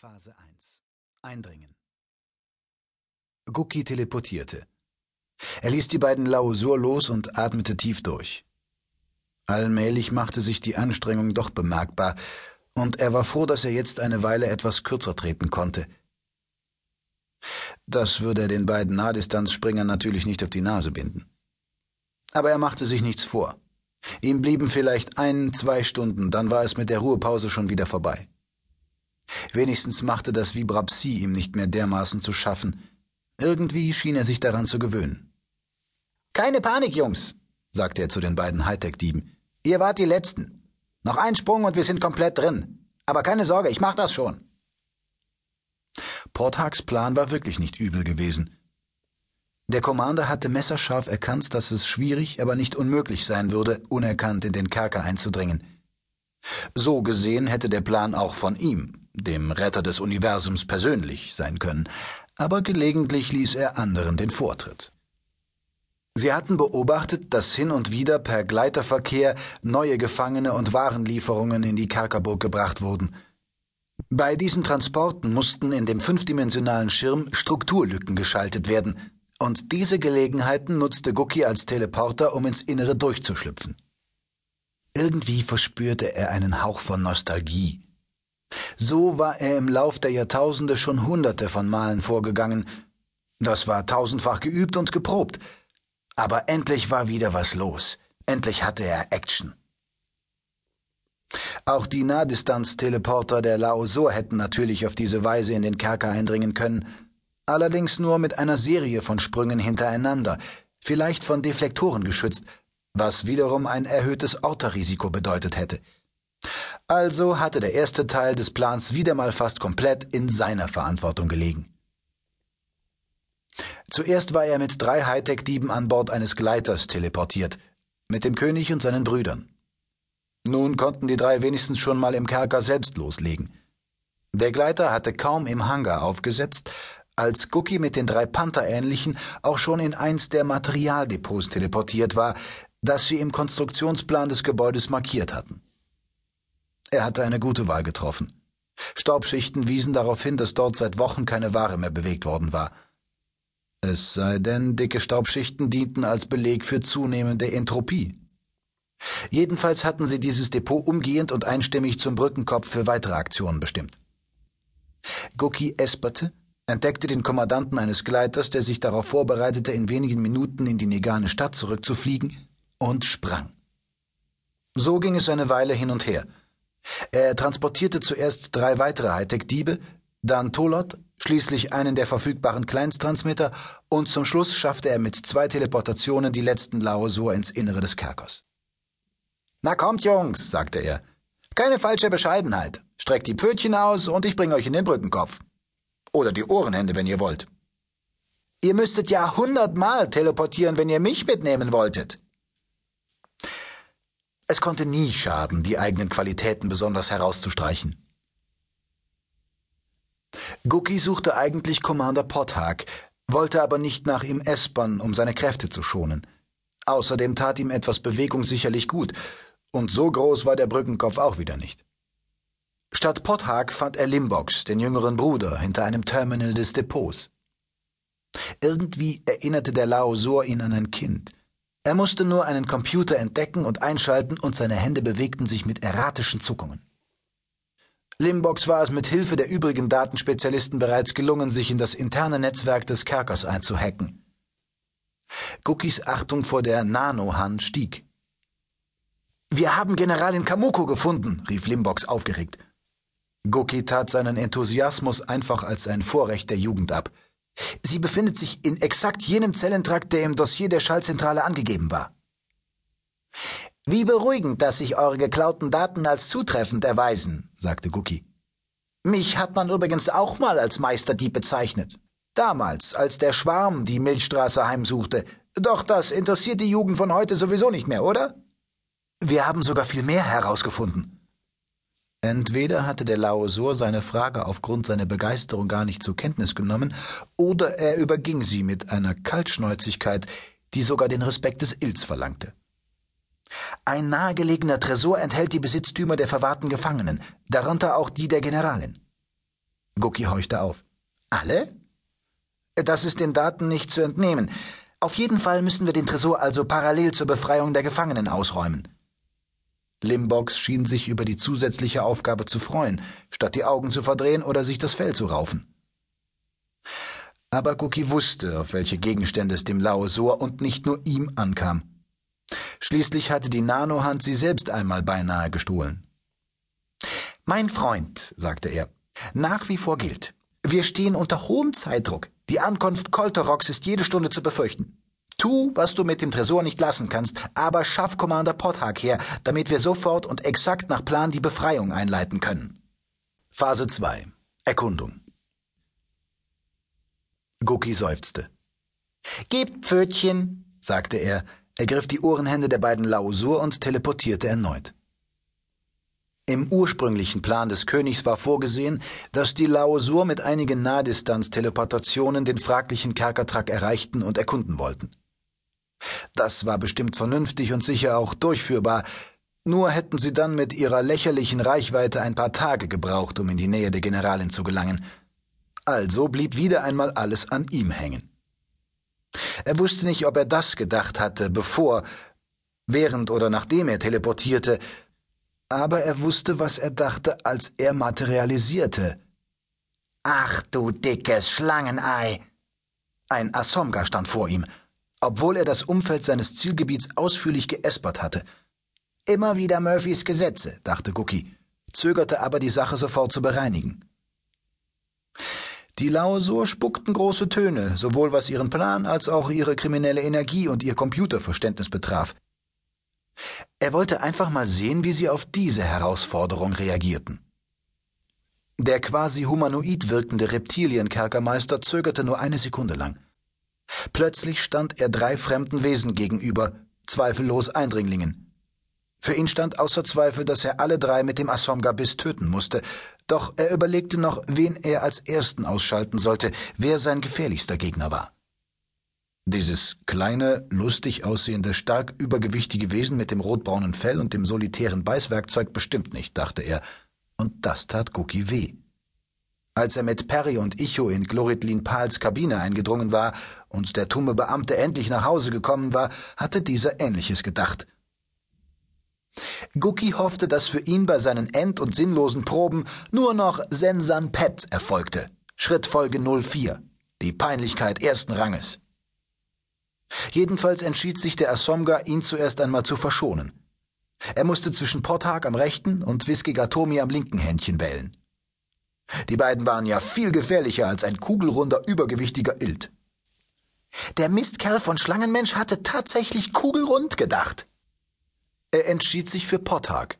Phase 1 Eindringen Gucki teleportierte. Er ließ die beiden Lausur los und atmete tief durch. Allmählich machte sich die Anstrengung doch bemerkbar, und er war froh, dass er jetzt eine Weile etwas kürzer treten konnte. Das würde er den beiden Nahdistanzspringern natürlich nicht auf die Nase binden. Aber er machte sich nichts vor. Ihm blieben vielleicht ein, zwei Stunden, dann war es mit der Ruhepause schon wieder vorbei. Wenigstens machte das Vibrapsie ihm nicht mehr dermaßen zu schaffen. Irgendwie schien er sich daran zu gewöhnen. Keine Panik, Jungs, sagte er zu den beiden Hightech-Dieben. Ihr wart die Letzten. Noch ein Sprung und wir sind komplett drin. Aber keine Sorge, ich mach das schon. Porthaks Plan war wirklich nicht übel gewesen. Der Commander hatte messerscharf erkannt, dass es schwierig, aber nicht unmöglich sein würde, unerkannt in den Kerker einzudringen. So gesehen hätte der Plan auch von ihm, dem Retter des Universums persönlich, sein können, aber gelegentlich ließ er anderen den Vortritt. Sie hatten beobachtet, dass hin und wieder per Gleiterverkehr neue Gefangene und Warenlieferungen in die Kerkerburg gebracht wurden. Bei diesen Transporten mussten in dem fünfdimensionalen Schirm Strukturlücken geschaltet werden, und diese Gelegenheiten nutzte Gucki als Teleporter, um ins Innere durchzuschlüpfen. Irgendwie verspürte er einen Hauch von Nostalgie. So war er im Lauf der Jahrtausende schon hunderte von Malen vorgegangen. Das war tausendfach geübt und geprobt. Aber endlich war wieder was los. Endlich hatte er Action. Auch die Nahdistanz-Teleporter der Laosur hätten natürlich auf diese Weise in den Kerker eindringen können, allerdings nur mit einer Serie von Sprüngen hintereinander, vielleicht von Deflektoren geschützt, was wiederum ein erhöhtes Orterrisiko bedeutet hätte. Also hatte der erste Teil des Plans wieder mal fast komplett in seiner Verantwortung gelegen. Zuerst war er mit drei Hightech-Dieben an Bord eines Gleiters teleportiert, mit dem König und seinen Brüdern. Nun konnten die drei wenigstens schon mal im Kerker selbst loslegen. Der Gleiter hatte kaum im Hangar aufgesetzt, als Cookie mit den drei Panther-ähnlichen auch schon in eins der Materialdepots teleportiert war, das sie im Konstruktionsplan des Gebäudes markiert hatten. Er hatte eine gute Wahl getroffen. Staubschichten wiesen darauf hin, dass dort seit Wochen keine Ware mehr bewegt worden war. Es sei denn, dicke Staubschichten dienten als Beleg für zunehmende Entropie. Jedenfalls hatten sie dieses Depot umgehend und einstimmig zum Brückenkopf für weitere Aktionen bestimmt. Gucki esperte, entdeckte den Kommandanten eines Gleiters, der sich darauf vorbereitete, in wenigen Minuten in die Negane Stadt zurückzufliegen, und sprang. So ging es eine Weile hin und her – er transportierte zuerst drei weitere Hightech-Diebe, dann Tolot, schließlich einen der verfügbaren Kleinsttransmitter und zum Schluss schaffte er mit zwei Teleportationen die letzten Laosur ins Innere des Kerkers. Na kommt, Jungs, sagte er. Keine falsche Bescheidenheit. Streckt die Pfötchen aus und ich bringe euch in den Brückenkopf. Oder die Ohrenhände, wenn ihr wollt. Ihr müsstet ja hundertmal teleportieren, wenn ihr mich mitnehmen wolltet. Es konnte nie schaden, die eigenen Qualitäten besonders herauszustreichen. Gucki suchte eigentlich Commander Pothag, wollte aber nicht nach ihm espern, um seine Kräfte zu schonen. Außerdem tat ihm etwas Bewegung sicherlich gut, und so groß war der Brückenkopf auch wieder nicht. Statt Pothag fand er Limbox, den jüngeren Bruder, hinter einem Terminal des Depots. Irgendwie erinnerte der Laosur ihn an ein Kind. Er musste nur einen Computer entdecken und einschalten, und seine Hände bewegten sich mit erratischen Zuckungen. Limbox war es mit Hilfe der übrigen Datenspezialisten bereits gelungen, sich in das interne Netzwerk des Kerkers einzuhacken. Cookies Achtung vor der Nano-Hand stieg. Wir haben Generalin Kamuko gefunden, rief Limbox aufgeregt. Guki tat seinen Enthusiasmus einfach als ein Vorrecht der Jugend ab. Sie befindet sich in exakt jenem Zellentrakt, der im Dossier der Schallzentrale angegeben war. Wie beruhigend, dass sich eure geklauten Daten als zutreffend erweisen, sagte Guki. Mich hat man übrigens auch mal als Meisterdieb bezeichnet. Damals, als der Schwarm die Milchstraße heimsuchte. Doch das interessiert die Jugend von heute sowieso nicht mehr, oder? Wir haben sogar viel mehr herausgefunden. Entweder hatte der Laosur seine Frage aufgrund seiner Begeisterung gar nicht zur Kenntnis genommen, oder er überging sie mit einer Kaltschnäuzigkeit, die sogar den Respekt des Ilz verlangte. Ein nahegelegener Tresor enthält die Besitztümer der verwahrten Gefangenen, darunter auch die der Generalin. Gucki horchte auf. Alle? Das ist den Daten nicht zu entnehmen. Auf jeden Fall müssen wir den Tresor also parallel zur Befreiung der Gefangenen ausräumen. Limbox schien sich über die zusätzliche Aufgabe zu freuen, statt die Augen zu verdrehen oder sich das Fell zu raufen. Aber Cookie wusste, auf welche Gegenstände es dem Lauesor und nicht nur ihm ankam. Schließlich hatte die Nanohand sie selbst einmal beinahe gestohlen. Mein Freund, sagte er, nach wie vor gilt. Wir stehen unter hohem Zeitdruck. Die Ankunft Kolteroks ist jede Stunde zu befürchten. Tu, was du mit dem Tresor nicht lassen kannst, aber schaff Commander Pothag her, damit wir sofort und exakt nach Plan die Befreiung einleiten können. Phase 2 Erkundung Guki seufzte. Gebt Pfötchen, sagte er, ergriff die Ohrenhände der beiden Lausur und teleportierte erneut. Im ursprünglichen Plan des Königs war vorgesehen, dass die Laosur mit einigen Nahdistanz-Teleportationen den fraglichen Kerkertrack erreichten und erkunden wollten. Das war bestimmt vernünftig und sicher auch durchführbar, nur hätten sie dann mit ihrer lächerlichen Reichweite ein paar Tage gebraucht, um in die Nähe der Generalin zu gelangen. Also blieb wieder einmal alles an ihm hängen. Er wusste nicht, ob er das gedacht hatte, bevor, während oder nachdem er teleportierte, aber er wusste, was er dachte, als er materialisierte. Ach du dickes Schlangenei! Ein Asomga stand vor ihm, obwohl er das Umfeld seines Zielgebiets ausführlich geespert hatte. Immer wieder Murphys Gesetze, dachte Gucki, zögerte aber die Sache sofort zu bereinigen. Die Lausur spuckten große Töne, sowohl was ihren Plan als auch ihre kriminelle Energie und ihr Computerverständnis betraf. Er wollte einfach mal sehen, wie sie auf diese Herausforderung reagierten. Der quasi humanoid wirkende Reptilienkerkermeister zögerte nur eine Sekunde lang. Plötzlich stand er drei fremden Wesen gegenüber, zweifellos Eindringlingen. Für ihn stand außer Zweifel, dass er alle drei mit dem Assomga-Biss töten musste, doch er überlegte noch, wen er als ersten ausschalten sollte, wer sein gefährlichster Gegner war. Dieses kleine, lustig aussehende, stark übergewichtige Wesen mit dem rotbraunen Fell und dem solitären Beißwerkzeug bestimmt nicht, dachte er, und das tat Cookie weh. Als er mit Perry und Icho in Gloritlin Pals Kabine eingedrungen war und der tumme Beamte endlich nach Hause gekommen war, hatte dieser Ähnliches gedacht. Guki hoffte, dass für ihn bei seinen end- und sinnlosen Proben nur noch Sensan Pet erfolgte. Schrittfolge 04. Die Peinlichkeit ersten Ranges. Jedenfalls entschied sich der Asomga, ihn zuerst einmal zu verschonen. Er musste zwischen Pothag am rechten und Whisky Gatomi am linken Händchen wählen. Die beiden waren ja viel gefährlicher als ein kugelrunder, übergewichtiger Ilt. Der Mistkerl von Schlangenmensch hatte tatsächlich kugelrund gedacht. Er entschied sich für Pothag.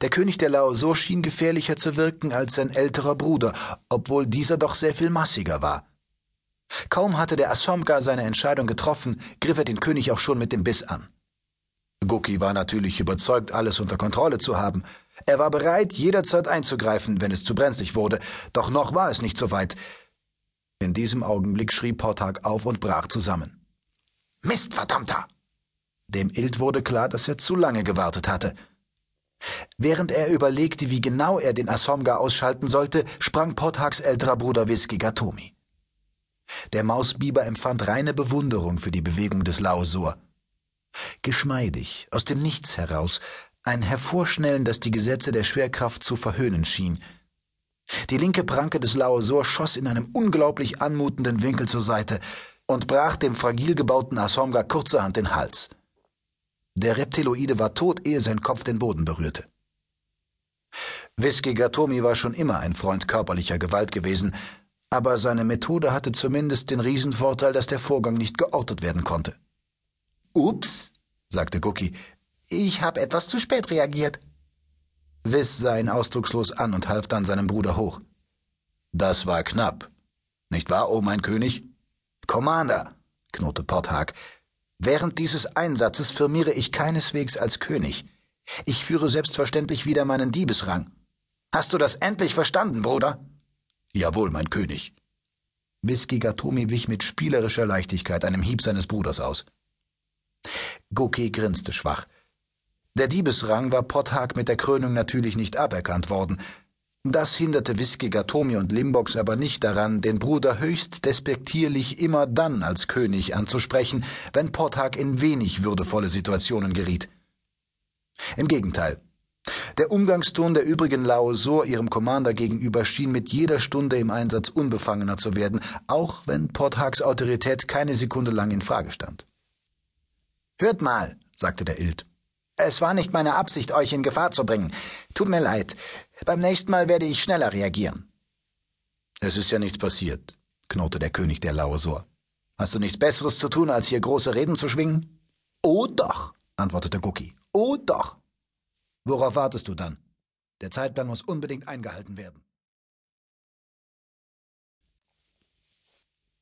Der König der Laoso schien gefährlicher zu wirken als sein älterer Bruder, obwohl dieser doch sehr viel massiger war. Kaum hatte der Asomka seine Entscheidung getroffen, griff er den König auch schon mit dem Biss an. Guki war natürlich überzeugt, alles unter Kontrolle zu haben. Er war bereit, jederzeit einzugreifen, wenn es zu brenzlig wurde, doch noch war es nicht so weit. In diesem Augenblick schrie Portag auf und brach zusammen. Mist, verdammter! Dem Ilt wurde klar, dass er zu lange gewartet hatte. Während er überlegte, wie genau er den Asomga ausschalten sollte, sprang Pothags älterer Bruder Whisky Gatomi. Der Mausbiber empfand reine Bewunderung für die Bewegung des Lausur. Geschmeidig, aus dem Nichts heraus, ein Hervorschnellen, das die Gesetze der Schwerkraft zu verhöhnen schien. Die linke Pranke des Lausur schoss in einem unglaublich anmutenden Winkel zur Seite und brach dem fragil gebauten Asomga kurzerhand den Hals. Der Reptiloide war tot, ehe sein Kopf den Boden berührte. Whisky Gatomi war schon immer ein Freund körperlicher Gewalt gewesen, aber seine Methode hatte zumindest den Riesenvorteil, dass der Vorgang nicht geortet werden konnte. Ups, sagte Gucki, ich habe etwas zu spät reagiert. Wiss sah ihn ausdruckslos an und half dann seinem Bruder hoch. Das war knapp. Nicht wahr, oh mein König? Commander, knurrte Porthag, während dieses Einsatzes firmiere ich keineswegs als König. Ich führe selbstverständlich wieder meinen Diebesrang. Hast du das endlich verstanden, Bruder? Jawohl, mein König. Whisky Gatomi wich mit spielerischer Leichtigkeit einem Hieb seines Bruders aus. Goki grinste schwach. Der Diebesrang war Potthag mit der Krönung natürlich nicht aberkannt worden. Das hinderte Wiskiger, Tomi und Limbox aber nicht daran, den Bruder höchst despektierlich immer dann als König anzusprechen, wenn Porthag in wenig würdevolle Situationen geriet. Im Gegenteil. Der Umgangston der übrigen Laosor ihrem Commander gegenüber schien mit jeder Stunde im Einsatz unbefangener zu werden, auch wenn Porthags Autorität keine Sekunde lang in Frage stand. Hört mal, sagte der Ild. Es war nicht meine Absicht, euch in Gefahr zu bringen. Tut mir leid. Beim nächsten Mal werde ich schneller reagieren. Es ist ja nichts passiert, knurrte der König der Lausor. Hast du nichts Besseres zu tun, als hier große Reden zu schwingen? Oh doch, antwortete Gucki. Oh doch. Worauf wartest du dann? Der Zeitplan muss unbedingt eingehalten werden.